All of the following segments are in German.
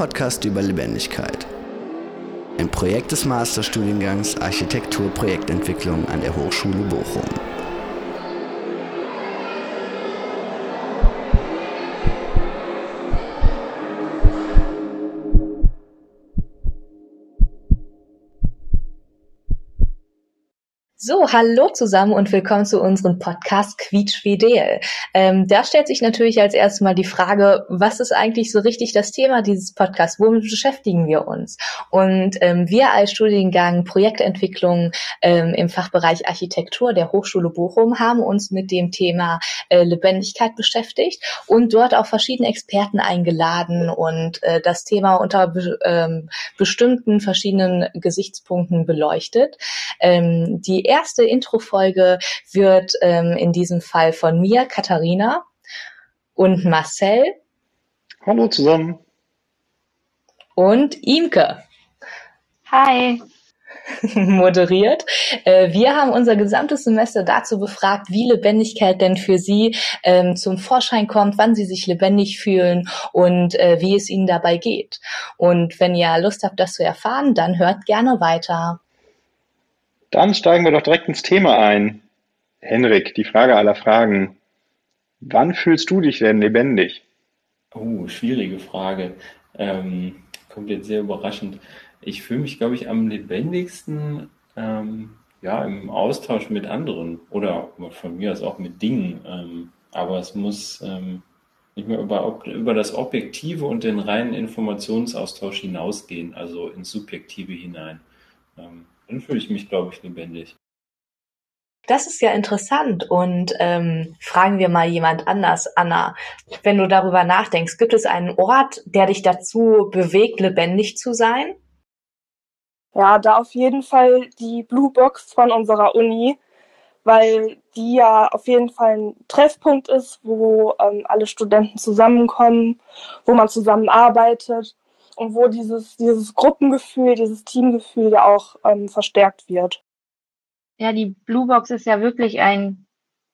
Podcast über Lebendigkeit. Ein Projekt des Masterstudiengangs Architektur Projektentwicklung an der Hochschule Bochum. So, hallo zusammen und willkommen zu unserem Podcast Quietschfidel. Ähm, da stellt sich natürlich als erstes mal die Frage, was ist eigentlich so richtig das Thema dieses Podcasts? Womit beschäftigen wir uns? Und ähm, wir als Studiengang Projektentwicklung ähm, im Fachbereich Architektur der Hochschule Bochum haben uns mit dem Thema äh, Lebendigkeit beschäftigt und dort auch verschiedene Experten eingeladen und äh, das Thema unter be ähm, bestimmten verschiedenen Gesichtspunkten beleuchtet. Ähm, die erste Intro-Folge wird ähm, in diesem Fall von mir, Katharina und Marcel. Hallo zusammen. Und Imke. Hi. moderiert. Äh, wir haben unser gesamtes Semester dazu befragt, wie Lebendigkeit denn für Sie ähm, zum Vorschein kommt, wann Sie sich lebendig fühlen und äh, wie es Ihnen dabei geht. Und wenn ihr Lust habt, das zu erfahren, dann hört gerne weiter. Dann steigen wir doch direkt ins Thema ein. Henrik, die Frage aller Fragen. Wann fühlst du dich denn lebendig? Oh, schwierige Frage. Ähm, kommt jetzt sehr überraschend. Ich fühle mich, glaube ich, am lebendigsten ähm, ja, im Austausch mit anderen oder von mir aus auch mit Dingen. Ähm, aber es muss ähm, nicht mehr über, über das Objektive und den reinen Informationsaustausch hinausgehen, also ins Subjektive hinein. Dann fühle ich mich, glaube ich, lebendig. Das ist ja interessant. Und ähm, fragen wir mal jemand anders, Anna. Wenn du darüber nachdenkst, gibt es einen Ort, der dich dazu bewegt, lebendig zu sein? Ja, da auf jeden Fall die Blue Box von unserer Uni, weil die ja auf jeden Fall ein Treffpunkt ist, wo ähm, alle Studenten zusammenkommen, wo man zusammenarbeitet und wo dieses, dieses Gruppengefühl, dieses Teamgefühl ja auch ähm, verstärkt wird. Ja, die Blue Box ist ja wirklich ein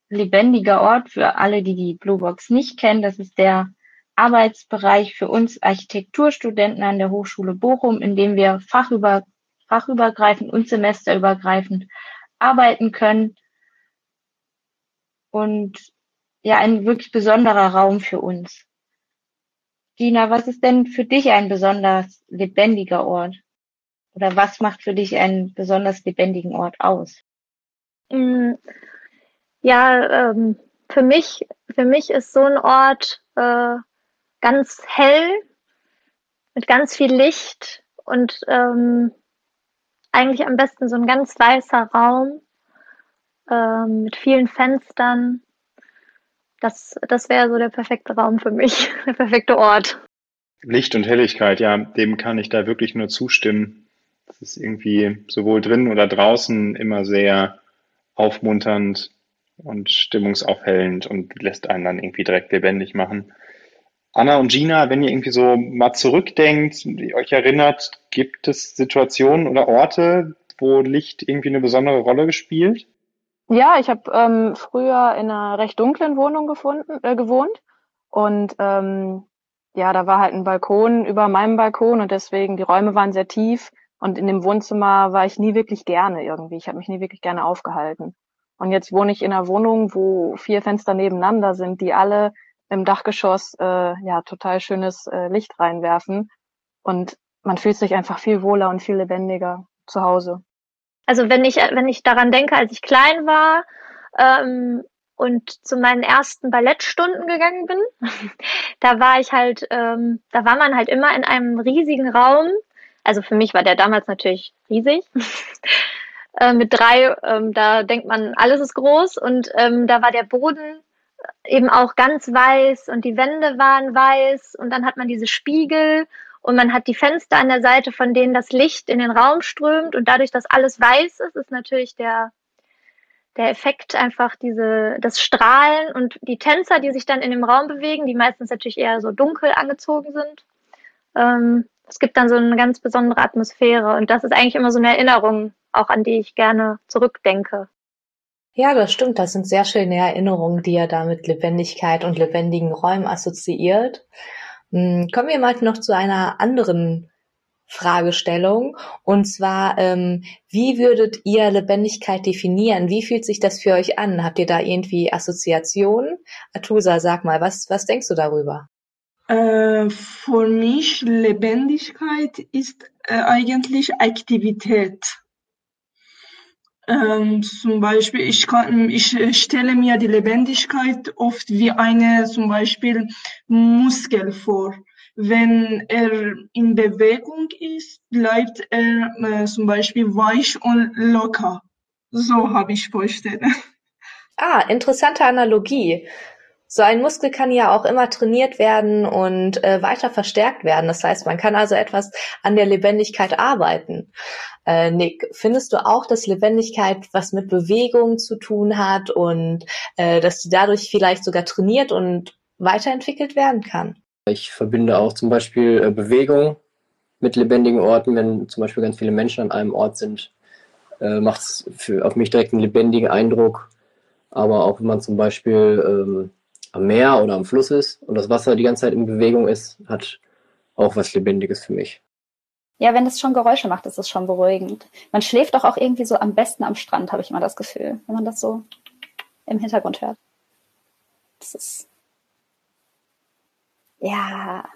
lebendiger Ort für alle, die die Blue Box nicht kennen. Das ist der Arbeitsbereich für uns Architekturstudenten an der Hochschule Bochum, in dem wir fachüber, fachübergreifend und semesterübergreifend arbeiten können. Und ja, ein wirklich besonderer Raum für uns. Gina, was ist denn für dich ein besonders lebendiger Ort? Oder was macht für dich einen besonders lebendigen Ort aus? Mm, ja, ähm, für mich, für mich ist so ein Ort äh, ganz hell, mit ganz viel Licht und ähm, eigentlich am besten so ein ganz weißer Raum ähm, mit vielen Fenstern das, das wäre so der perfekte Raum für mich, der perfekte Ort. Licht und Helligkeit, ja, dem kann ich da wirklich nur zustimmen. Das ist irgendwie sowohl drin oder draußen immer sehr aufmunternd und stimmungsaufhellend und lässt einen dann irgendwie direkt lebendig machen. Anna und Gina, wenn ihr irgendwie so mal zurückdenkt, euch erinnert, gibt es Situationen oder Orte, wo Licht irgendwie eine besondere Rolle gespielt? Ja, ich habe ähm, früher in einer recht dunklen Wohnung gefunden, äh, gewohnt und ähm, ja, da war halt ein Balkon über meinem Balkon und deswegen die Räume waren sehr tief und in dem Wohnzimmer war ich nie wirklich gerne irgendwie. Ich habe mich nie wirklich gerne aufgehalten. Und jetzt wohne ich in einer Wohnung, wo vier Fenster nebeneinander sind, die alle im Dachgeschoss äh, ja total schönes äh, Licht reinwerfen und man fühlt sich einfach viel wohler und viel lebendiger zu Hause. Also wenn ich, wenn ich daran denke, als ich klein war ähm, und zu meinen ersten Ballettstunden gegangen bin, da war ich halt, ähm, da war man halt immer in einem riesigen Raum. Also für mich war der damals natürlich riesig. äh, mit drei, ähm, da denkt man, alles ist groß und ähm, da war der Boden eben auch ganz weiß und die Wände waren weiß und dann hat man diese Spiegel und man hat die Fenster an der Seite, von denen das Licht in den Raum strömt und dadurch, dass alles weiß ist, ist natürlich der, der Effekt einfach diese, das Strahlen und die Tänzer, die sich dann in dem Raum bewegen, die meistens natürlich eher so dunkel angezogen sind. Ähm, es gibt dann so eine ganz besondere Atmosphäre und das ist eigentlich immer so eine Erinnerung, auch an die ich gerne zurückdenke. Ja, das stimmt. Das sind sehr schöne Erinnerungen, die er da mit Lebendigkeit und lebendigen Räumen assoziiert. Hm, kommen wir mal noch zu einer anderen Fragestellung. Und zwar, ähm, wie würdet ihr Lebendigkeit definieren? Wie fühlt sich das für euch an? Habt ihr da irgendwie Assoziationen? Atusa, sag mal, was, was denkst du darüber? Äh, für mich Lebendigkeit ist äh, eigentlich Aktivität. Ähm, zum Beispiel, ich kann, ich stelle mir die Lebendigkeit oft wie eine, zum Beispiel Muskel vor wenn er in Bewegung ist, bleibt er äh, zum Beispiel weich und locker. So habe ich vorgestellt. Ah, interessante Analogie. So ein Muskel kann ja auch immer trainiert werden und äh, weiter verstärkt werden. Das heißt, man kann also etwas an der Lebendigkeit arbeiten. Äh, Nick, findest du auch, dass Lebendigkeit was mit Bewegung zu tun hat und äh, dass sie dadurch vielleicht sogar trainiert und weiterentwickelt werden kann? Ich verbinde auch zum Beispiel äh, Bewegung mit lebendigen Orten. Wenn zum Beispiel ganz viele Menschen an einem Ort sind, äh, macht es auf mich direkt einen lebendigen Eindruck. Aber auch wenn man zum Beispiel ähm, am Meer oder am Fluss ist und das Wasser die ganze Zeit in Bewegung ist, hat auch was Lebendiges für mich. Ja, wenn es schon Geräusche macht, ist es schon beruhigend. Man schläft doch auch irgendwie so am besten am Strand, habe ich immer das Gefühl, wenn man das so im Hintergrund hört. Das ist ja,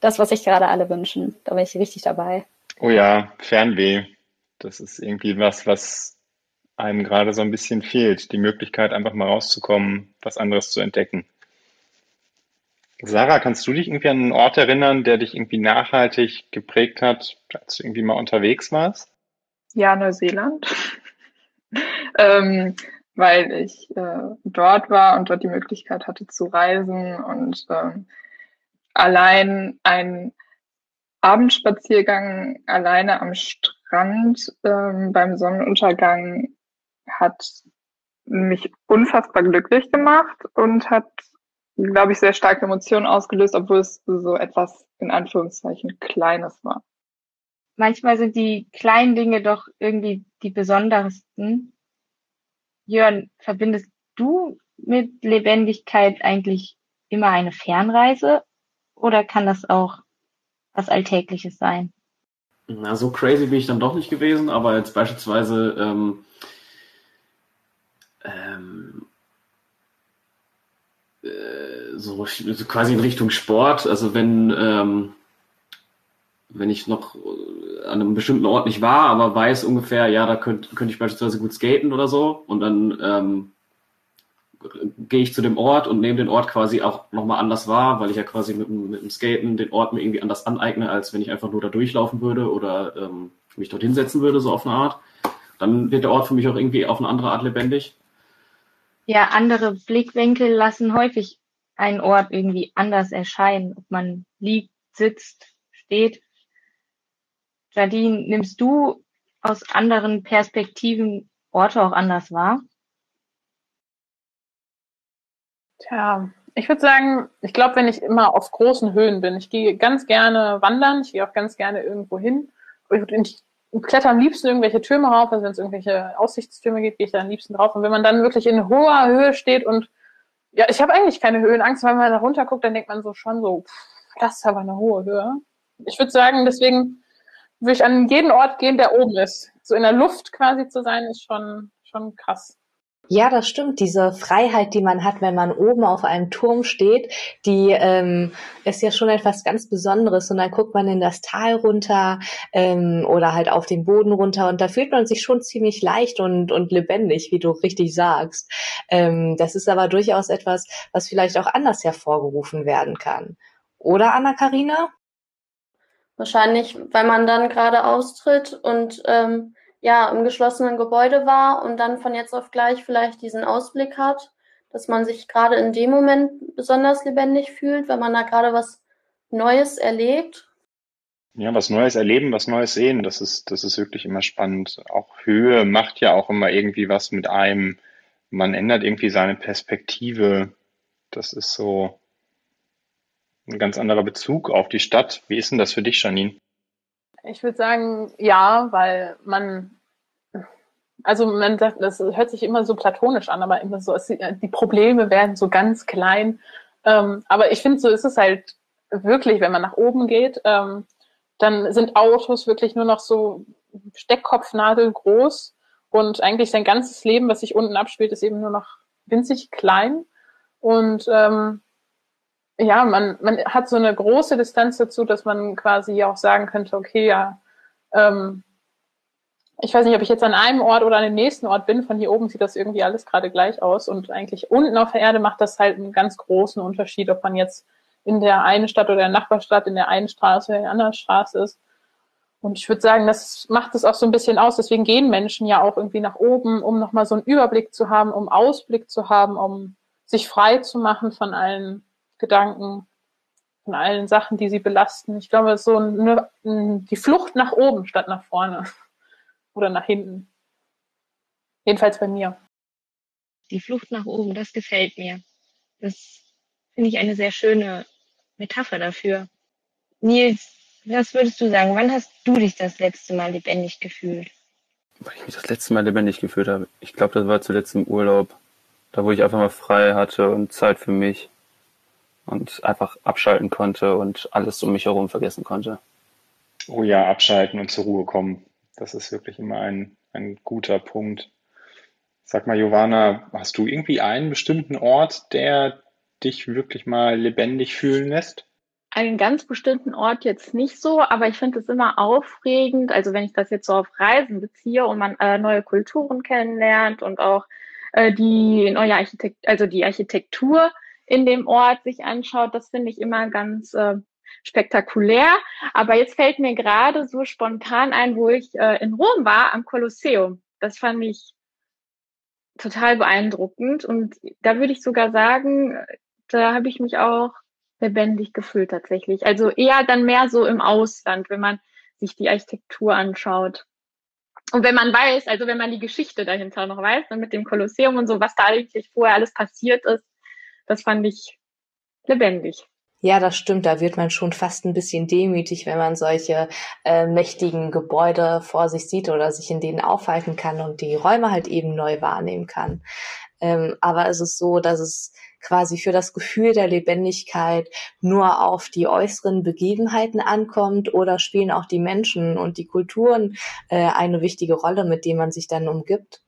das, was sich gerade alle wünschen. Da bin ich richtig dabei. Oh ja, Fernweh. Das ist irgendwie was, was einem gerade so ein bisschen fehlt. Die Möglichkeit, einfach mal rauszukommen, was anderes zu entdecken. Sarah, kannst du dich irgendwie an einen Ort erinnern, der dich irgendwie nachhaltig geprägt hat, als du irgendwie mal unterwegs warst? Ja, Neuseeland. ähm, weil ich äh, dort war und dort die Möglichkeit hatte zu reisen und ähm, allein ein Abendspaziergang alleine am Strand ähm, beim Sonnenuntergang hat mich unfassbar glücklich gemacht und hat, glaube ich, sehr starke Emotionen ausgelöst, obwohl es so etwas in Anführungszeichen Kleines war. Manchmal sind die kleinen Dinge doch irgendwie die besondersten. Jörn, verbindest du mit Lebendigkeit eigentlich immer eine Fernreise oder kann das auch was Alltägliches sein? Na, so crazy bin ich dann doch nicht gewesen, aber jetzt beispielsweise ähm, äh, so, so, quasi in Richtung Sport, also wenn ähm, wenn ich noch an einem bestimmten Ort nicht war, aber weiß ungefähr, ja, da könnte könnt ich beispielsweise gut skaten oder so und dann ähm, gehe ich zu dem Ort und nehme den Ort quasi auch nochmal anders wahr, weil ich ja quasi mit, mit dem Skaten den Ort mir irgendwie anders aneigne, als wenn ich einfach nur da durchlaufen würde oder ähm, mich dort hinsetzen würde, so auf eine Art. Dann wird der Ort für mich auch irgendwie auf eine andere Art lebendig. Ja, andere Blickwinkel lassen häufig einen Ort irgendwie anders erscheinen, ob man liegt, sitzt, steht. Jadine, nimmst du aus anderen Perspektiven Orte auch anders wahr? Tja, ich würde sagen, ich glaube, wenn ich immer auf großen Höhen bin, ich gehe ganz gerne wandern, ich gehe auch ganz gerne irgendwo hin. Ich, kletter am liebsten irgendwelche Türme rauf, also wenn es irgendwelche Aussichtstürme gibt, gehe ich da am liebsten drauf. Und wenn man dann wirklich in hoher Höhe steht und ja, ich habe eigentlich keine Höhenangst, weil wenn man da runter guckt, dann denkt man so schon so, pff, das ist aber eine hohe Höhe. Ich würde sagen, deswegen würde ich an jeden Ort gehen, der oben ist. So in der Luft quasi zu sein, ist schon, schon krass. Ja, das stimmt. Diese Freiheit, die man hat, wenn man oben auf einem Turm steht, die ähm, ist ja schon etwas ganz Besonderes. Und dann guckt man in das Tal runter ähm, oder halt auf den Boden runter und da fühlt man sich schon ziemlich leicht und, und lebendig, wie du richtig sagst. Ähm, das ist aber durchaus etwas, was vielleicht auch anders hervorgerufen werden kann. Oder Anna-Karina? Wahrscheinlich, weil man dann gerade austritt und ähm, ja, im geschlossenen Gebäude war und dann von jetzt auf gleich vielleicht diesen Ausblick hat, dass man sich gerade in dem Moment besonders lebendig fühlt, wenn man da gerade was Neues erlebt. Ja, was Neues erleben, was Neues sehen, das ist, das ist wirklich immer spannend. Auch Höhe macht ja auch immer irgendwie was mit einem. Man ändert irgendwie seine Perspektive. Das ist so ein ganz anderer Bezug auf die Stadt. Wie ist denn das für dich, Janine? Ich würde sagen, ja, weil man also man sagt, das hört sich immer so platonisch an, aber immer so, die Probleme werden so ganz klein. Ähm, aber ich finde, so ist es halt wirklich, wenn man nach oben geht, ähm, dann sind Autos wirklich nur noch so Steckkopfnadel groß und eigentlich sein ganzes Leben, was sich unten abspielt, ist eben nur noch winzig klein. Und ähm, ja, man, man hat so eine große Distanz dazu, dass man quasi auch sagen könnte, okay, ja, ähm, ich weiß nicht, ob ich jetzt an einem Ort oder an dem nächsten Ort bin. Von hier oben sieht das irgendwie alles gerade gleich aus. Und eigentlich unten auf der Erde macht das halt einen ganz großen Unterschied, ob man jetzt in der einen Stadt oder der Nachbarstadt, in der einen Straße oder in der anderen Straße ist. Und ich würde sagen, das macht es auch so ein bisschen aus. Deswegen gehen Menschen ja auch irgendwie nach oben, um nochmal so einen Überblick zu haben, um Ausblick zu haben, um sich frei zu machen von allen Gedanken, von allen Sachen, die sie belasten. Ich glaube, so eine, die Flucht nach oben statt nach vorne oder nach hinten. Jedenfalls bei mir. Die Flucht nach oben, das gefällt mir. Das finde ich eine sehr schöne Metapher dafür. Nils, was würdest du sagen? Wann hast du dich das letzte Mal lebendig gefühlt? Wann ich mich das letzte Mal lebendig gefühlt habe? Ich glaube, das war zuletzt im Urlaub. Da, wo ich einfach mal frei hatte und Zeit für mich und einfach abschalten konnte und alles um mich herum vergessen konnte. Oh ja, abschalten und zur Ruhe kommen. Das ist wirklich immer ein, ein guter Punkt. Sag mal, Giovanna, hast du irgendwie einen bestimmten Ort, der dich wirklich mal lebendig fühlen lässt? einen ganz bestimmten Ort jetzt nicht so, aber ich finde es immer aufregend, also wenn ich das jetzt so auf Reisen beziehe und man äh, neue Kulturen kennenlernt und auch äh, die neue Architekt also die Architektur in dem Ort sich anschaut, das finde ich immer ganz äh, spektakulär. Aber jetzt fällt mir gerade so spontan ein, wo ich äh, in Rom war, am Kolosseum. Das fand ich total beeindruckend und da würde ich sogar sagen, da habe ich mich auch lebendig gefühlt tatsächlich. Also eher dann mehr so im Ausland, wenn man sich die Architektur anschaut. Und wenn man weiß, also wenn man die Geschichte dahinter noch weiß, ne, mit dem Kolosseum und so, was da eigentlich vorher alles passiert ist, das fand ich lebendig. Ja, das stimmt. Da wird man schon fast ein bisschen demütig, wenn man solche äh, mächtigen Gebäude vor sich sieht oder sich in denen aufhalten kann und die Räume halt eben neu wahrnehmen kann. Ähm, aber es ist so, dass es quasi für das Gefühl der Lebendigkeit nur auf die äußeren Begebenheiten ankommt oder spielen auch die Menschen und die Kulturen äh, eine wichtige Rolle, mit denen man sich dann umgibt?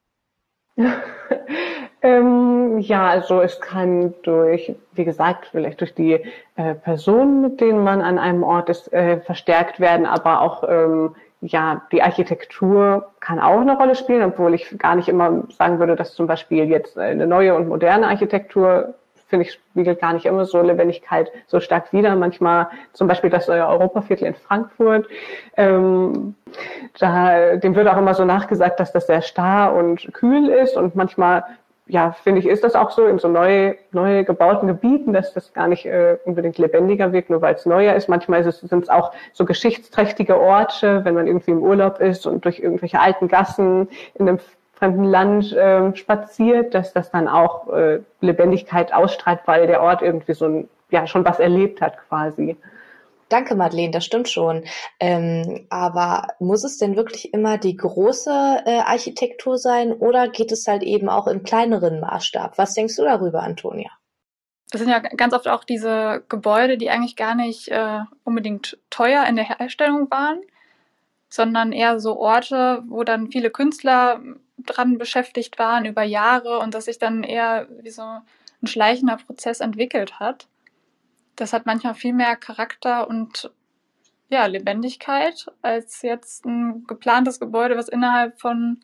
ähm, ja, also es kann durch, wie gesagt, vielleicht durch die äh, Personen, mit denen man an einem Ort ist, äh, verstärkt werden, aber auch ähm, ja, die Architektur kann auch eine Rolle spielen, obwohl ich gar nicht immer sagen würde, dass zum Beispiel jetzt eine neue und moderne Architektur, finde ich, spiegelt gar nicht immer so Lebendigkeit so stark wider. Manchmal zum Beispiel das Europaviertel in Frankfurt, ähm, da, dem wird auch immer so nachgesagt, dass das sehr starr und kühl ist und manchmal ja, finde ich, ist das auch so in so neu, neu gebauten Gebieten, dass das gar nicht äh, unbedingt lebendiger wirkt, nur weil es neuer ist. Manchmal sind es auch so geschichtsträchtige Orte, wenn man irgendwie im Urlaub ist und durch irgendwelche alten Gassen in einem fremden Land äh, spaziert, dass das dann auch äh, Lebendigkeit ausstrahlt, weil der Ort irgendwie so ein, ja, schon was erlebt hat quasi. Danke, Madeleine, das stimmt schon. Ähm, aber muss es denn wirklich immer die große äh, Architektur sein oder geht es halt eben auch im kleineren Maßstab? Was denkst du darüber, Antonia? Das sind ja ganz oft auch diese Gebäude, die eigentlich gar nicht äh, unbedingt teuer in der Herstellung waren, sondern eher so Orte, wo dann viele Künstler dran beschäftigt waren über Jahre und das sich dann eher wie so ein schleichender Prozess entwickelt hat das hat manchmal viel mehr Charakter und ja, Lebendigkeit als jetzt ein geplantes Gebäude, was innerhalb von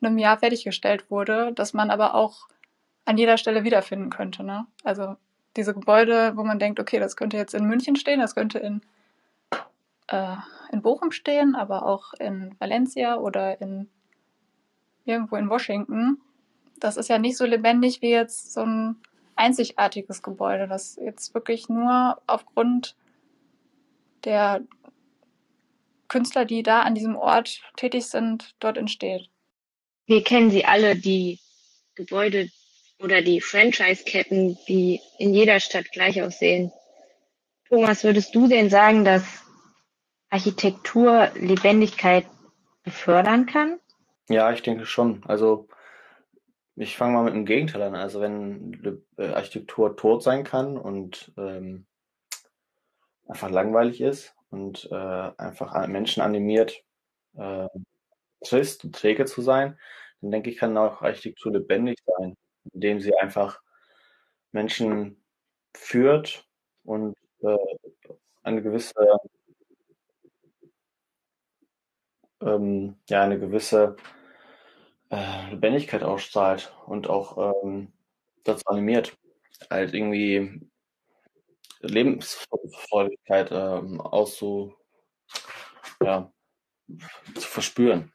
einem Jahr fertiggestellt wurde, das man aber auch an jeder Stelle wiederfinden könnte. Ne? Also diese Gebäude, wo man denkt, okay, das könnte jetzt in München stehen, das könnte in, äh, in Bochum stehen, aber auch in Valencia oder in irgendwo in Washington. Das ist ja nicht so lebendig wie jetzt so ein einzigartiges Gebäude, das jetzt wirklich nur aufgrund der Künstler, die da an diesem Ort tätig sind, dort entsteht. Wir kennen sie alle, die Gebäude oder die Franchise-Ketten, die in jeder Stadt gleich aussehen. Thomas, würdest du denn sagen, dass Architektur Lebendigkeit befördern kann? Ja, ich denke schon. Also ich fange mal mit dem Gegenteil an. Also wenn äh, Architektur tot sein kann und ähm, einfach langweilig ist und äh, einfach Menschen animiert, äh, trist und träge zu sein, dann denke ich, kann auch Architektur lebendig sein, indem sie einfach Menschen führt und äh, eine gewisse ähm, ja eine gewisse äh, Lebendigkeit ausstrahlt und auch ähm, dazu animiert, halt irgendwie Lebensfreudigkeit ähm, auszu, ja, zu verspüren.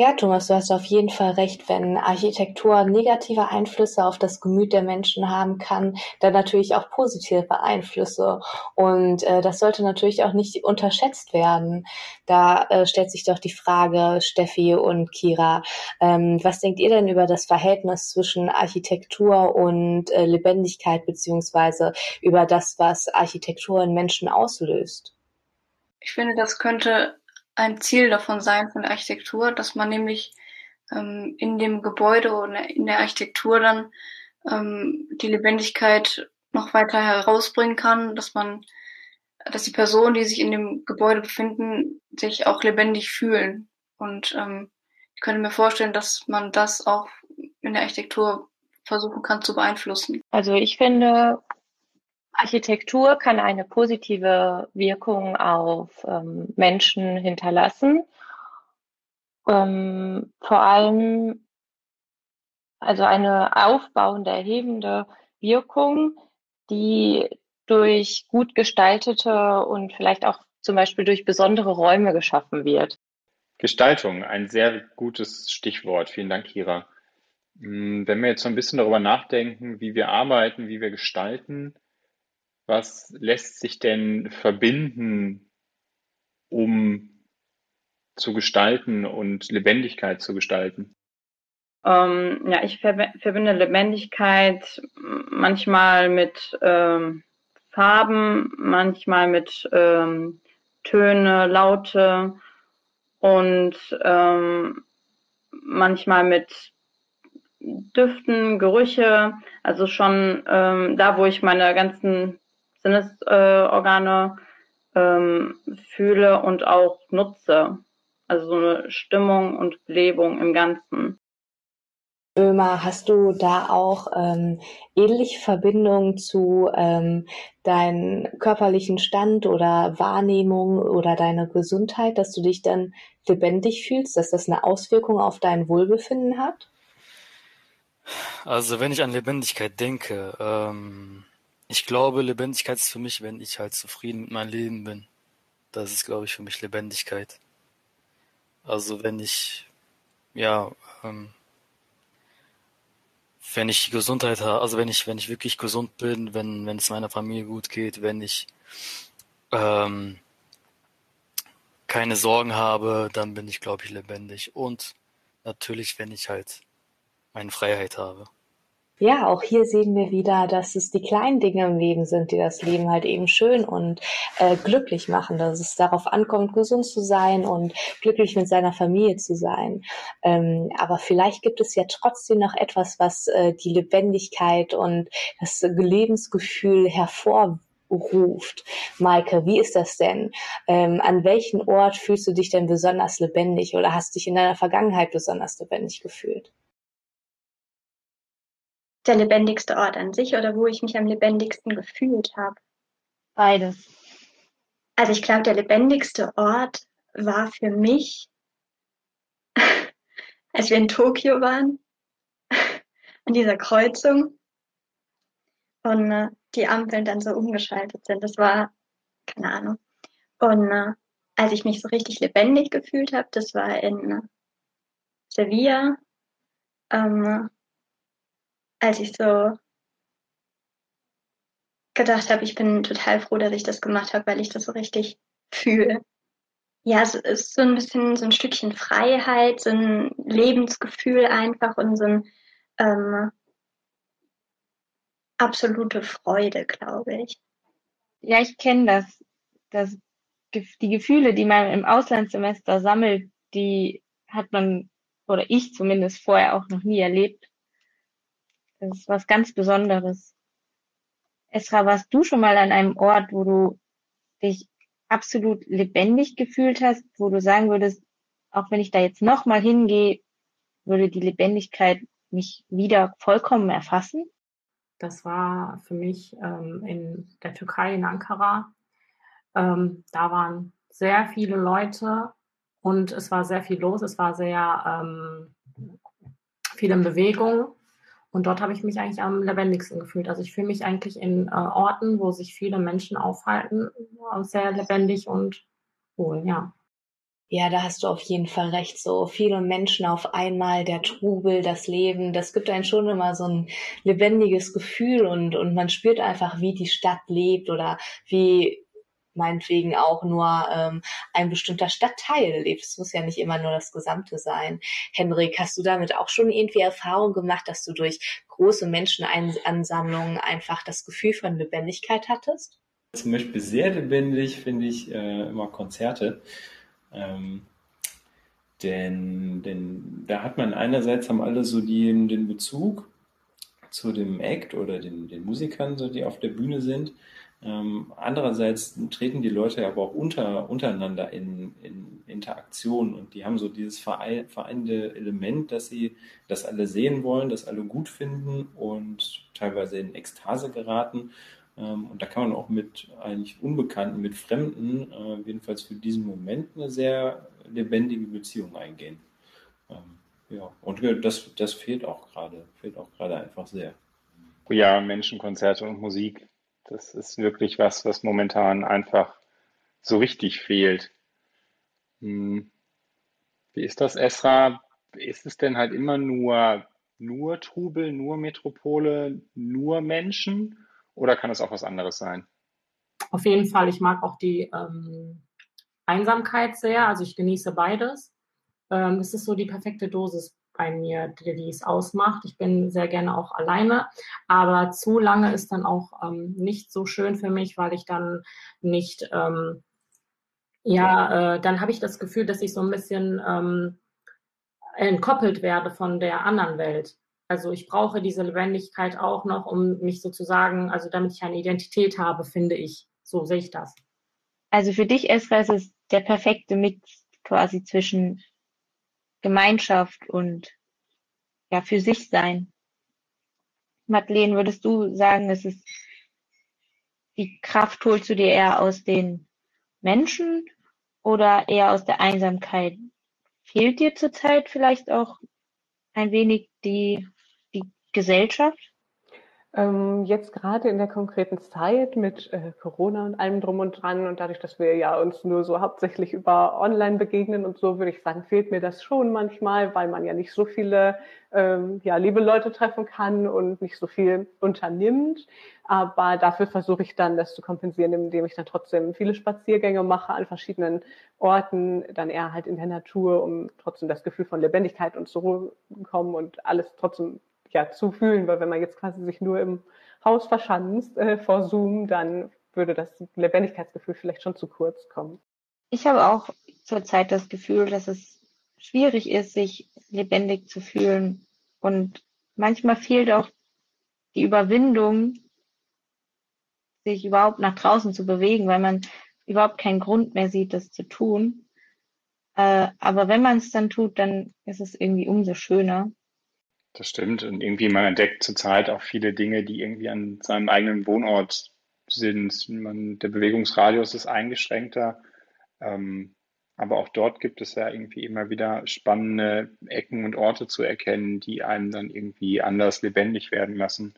Ja, Thomas, du hast auf jeden Fall recht. Wenn Architektur negative Einflüsse auf das Gemüt der Menschen haben kann, dann natürlich auch positive Einflüsse. Und äh, das sollte natürlich auch nicht unterschätzt werden. Da äh, stellt sich doch die Frage, Steffi und Kira, ähm, was denkt ihr denn über das Verhältnis zwischen Architektur und äh, Lebendigkeit beziehungsweise über das, was Architektur in Menschen auslöst? Ich finde, das könnte ein Ziel davon sein von der Architektur, dass man nämlich ähm, in dem Gebäude oder in der Architektur dann ähm, die Lebendigkeit noch weiter herausbringen kann, dass man, dass die Personen, die sich in dem Gebäude befinden, sich auch lebendig fühlen. Und ähm, ich könnte mir vorstellen, dass man das auch in der Architektur versuchen kann zu beeinflussen. Also ich finde, Architektur kann eine positive Wirkung auf ähm, Menschen hinterlassen. Ähm, vor allem also eine aufbauende, erhebende Wirkung, die durch gut gestaltete und vielleicht auch zum Beispiel durch besondere Räume geschaffen wird. Gestaltung, ein sehr gutes Stichwort. Vielen Dank, Kira. Hm, wenn wir jetzt so ein bisschen darüber nachdenken, wie wir arbeiten, wie wir gestalten, was lässt sich denn verbinden, um zu gestalten und Lebendigkeit zu gestalten? Ähm, ja, ich verbinde Lebendigkeit manchmal mit ähm, Farben, manchmal mit ähm, Töne, Laute und ähm, manchmal mit Düften, Gerüche. Also schon ähm, da, wo ich meine ganzen Sinnesorgane ähm, fühle und auch nutze. Also so eine Stimmung und Belebung im Ganzen. Ömer, hast du da auch ähm, ähnliche Verbindungen zu ähm, deinem körperlichen Stand oder Wahrnehmung oder deiner Gesundheit, dass du dich dann lebendig fühlst, dass das eine Auswirkung auf dein Wohlbefinden hat? Also wenn ich an Lebendigkeit denke, ähm, ich glaube, Lebendigkeit ist für mich, wenn ich halt zufrieden mit meinem Leben bin. Das ist, glaube ich, für mich Lebendigkeit. Also wenn ich, ja, ähm, wenn ich Gesundheit habe, also wenn ich, wenn ich wirklich gesund bin, wenn, wenn es meiner Familie gut geht, wenn ich ähm, keine Sorgen habe, dann bin ich, glaube ich, lebendig. Und natürlich, wenn ich halt meine Freiheit habe. Ja, auch hier sehen wir wieder, dass es die kleinen Dinge im Leben sind, die das Leben halt eben schön und äh, glücklich machen, dass es darauf ankommt, gesund zu sein und glücklich mit seiner Familie zu sein. Ähm, aber vielleicht gibt es ja trotzdem noch etwas, was äh, die Lebendigkeit und das Lebensgefühl hervorruft. Maike, wie ist das denn? Ähm, an welchem Ort fühlst du dich denn besonders lebendig oder hast dich in deiner Vergangenheit besonders lebendig gefühlt? Der lebendigste Ort an sich oder wo ich mich am lebendigsten gefühlt habe? Beides. Also ich glaube, der lebendigste Ort war für mich, als wir in Tokio waren, an dieser Kreuzung und äh, die Ampeln dann so umgeschaltet sind. Das war, keine Ahnung. Und äh, als ich mich so richtig lebendig gefühlt habe, das war in äh, Sevilla. Ähm, als ich so gedacht habe, ich bin total froh, dass ich das gemacht habe, weil ich das so richtig fühle. Ja, es ist so ein bisschen so ein Stückchen Freiheit, so ein Lebensgefühl einfach und so ein ähm, absolute Freude, glaube ich. Ja, ich kenne das, das. Die Gefühle, die man im Auslandssemester sammelt, die hat man, oder ich zumindest vorher auch noch nie erlebt. Das ist was ganz Besonderes. Esra, warst du schon mal an einem Ort, wo du dich absolut lebendig gefühlt hast, wo du sagen würdest, auch wenn ich da jetzt nochmal hingehe, würde die Lebendigkeit mich wieder vollkommen erfassen? Das war für mich ähm, in der Türkei, in Ankara. Ähm, da waren sehr viele Leute und es war sehr viel los. Es war sehr ähm, viel in Bewegung. Und dort habe ich mich eigentlich am lebendigsten gefühlt. Also ich fühle mich eigentlich in äh, Orten, wo sich viele Menschen aufhalten, sehr lebendig und wohl, ja. Ja, da hast du auf jeden Fall recht. So viele Menschen auf einmal, der Trubel, das Leben, das gibt einen schon immer so ein lebendiges Gefühl und, und man spürt einfach, wie die Stadt lebt oder wie meinetwegen auch nur ähm, ein bestimmter Stadtteil lebt. Es muss ja nicht immer nur das Gesamte sein. Henrik, hast du damit auch schon irgendwie Erfahrung gemacht, dass du durch große Menschenansammlungen einfach das Gefühl von Lebendigkeit hattest? Zum Beispiel sehr lebendig finde ich äh, immer Konzerte. Ähm, denn, denn da hat man einerseits haben alle so die, den Bezug zu dem Act oder den, den Musikern, so die auf der Bühne sind. Ähm, andererseits treten die Leute aber auch unter, untereinander in, in Interaktion und die haben so dieses vereinende Element, dass sie das alle sehen wollen, das alle gut finden und teilweise in Ekstase geraten. Ähm, und da kann man auch mit eigentlich Unbekannten, mit Fremden, äh, jedenfalls für diesen Moment eine sehr lebendige Beziehung eingehen. Ähm, ja, und das, das fehlt auch gerade, fehlt auch gerade einfach sehr. Ja, Menschenkonzerte und Musik das ist wirklich was, was momentan einfach so richtig fehlt. Hm. Wie ist das, Esra? Ist es denn halt immer nur, nur Trubel, nur Metropole, nur Menschen? Oder kann es auch was anderes sein? Auf jeden Fall. Ich mag auch die ähm, Einsamkeit sehr. Also ich genieße beides. Ähm, es ist so die perfekte Dosis bei mir, es ausmacht. Ich bin sehr gerne auch alleine, aber zu lange ist dann auch ähm, nicht so schön für mich, weil ich dann nicht, ähm, ja, äh, dann habe ich das Gefühl, dass ich so ein bisschen ähm, entkoppelt werde von der anderen Welt. Also ich brauche diese Lebendigkeit auch noch, um mich sozusagen, also damit ich eine Identität habe, finde ich. So sehe ich das. Also für dich, Esra, ist es der perfekte Mix quasi zwischen Gemeinschaft und ja für sich sein. Madeleine, würdest du sagen, es ist die Kraft holst du dir eher aus den Menschen oder eher aus der Einsamkeit? Fehlt dir zurzeit vielleicht auch ein wenig die, die Gesellschaft? Ähm, jetzt gerade in der konkreten Zeit mit äh, Corona und allem drum und dran und dadurch, dass wir ja uns nur so hauptsächlich über Online begegnen und so, würde ich sagen, fehlt mir das schon manchmal, weil man ja nicht so viele ähm, ja, liebe Leute treffen kann und nicht so viel unternimmt. Aber dafür versuche ich dann, das zu kompensieren, indem ich dann trotzdem viele Spaziergänge mache an verschiedenen Orten, dann eher halt in der Natur, um trotzdem das Gefühl von Lebendigkeit und zur Ruhe kommen und alles trotzdem ja, zu fühlen, weil wenn man jetzt quasi sich nur im Haus verschanzt äh, vor Zoom, dann würde das Lebendigkeitsgefühl vielleicht schon zu kurz kommen. Ich habe auch zurzeit das Gefühl, dass es schwierig ist, sich lebendig zu fühlen. Und manchmal fehlt auch die Überwindung, sich überhaupt nach draußen zu bewegen, weil man überhaupt keinen Grund mehr sieht, das zu tun. Äh, aber wenn man es dann tut, dann ist es irgendwie umso schöner. Das stimmt. Und irgendwie man entdeckt zurzeit auch viele Dinge, die irgendwie an seinem eigenen Wohnort sind. Man, der Bewegungsradius ist eingeschränkter. Ähm, aber auch dort gibt es ja irgendwie immer wieder spannende Ecken und Orte zu erkennen, die einem dann irgendwie anders lebendig werden lassen.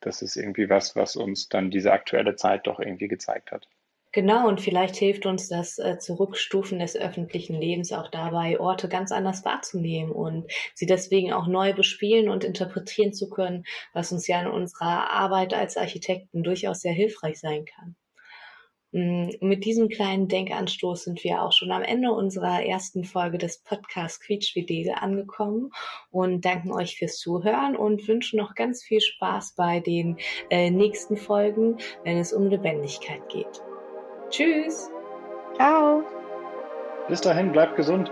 Das ist irgendwie was, was uns dann diese aktuelle Zeit doch irgendwie gezeigt hat. Genau, und vielleicht hilft uns das äh, Zurückstufen des öffentlichen Lebens auch dabei, Orte ganz anders wahrzunehmen und sie deswegen auch neu bespielen und interpretieren zu können, was uns ja in unserer Arbeit als Architekten durchaus sehr hilfreich sein kann. Mm, mit diesem kleinen Denkanstoß sind wir auch schon am Ende unserer ersten Folge des Podcasts Quietschvidele angekommen und danken euch fürs Zuhören und wünschen noch ganz viel Spaß bei den äh, nächsten Folgen, wenn es um Lebendigkeit geht. Tschüss. Ciao. Bis dahin, bleibt gesund.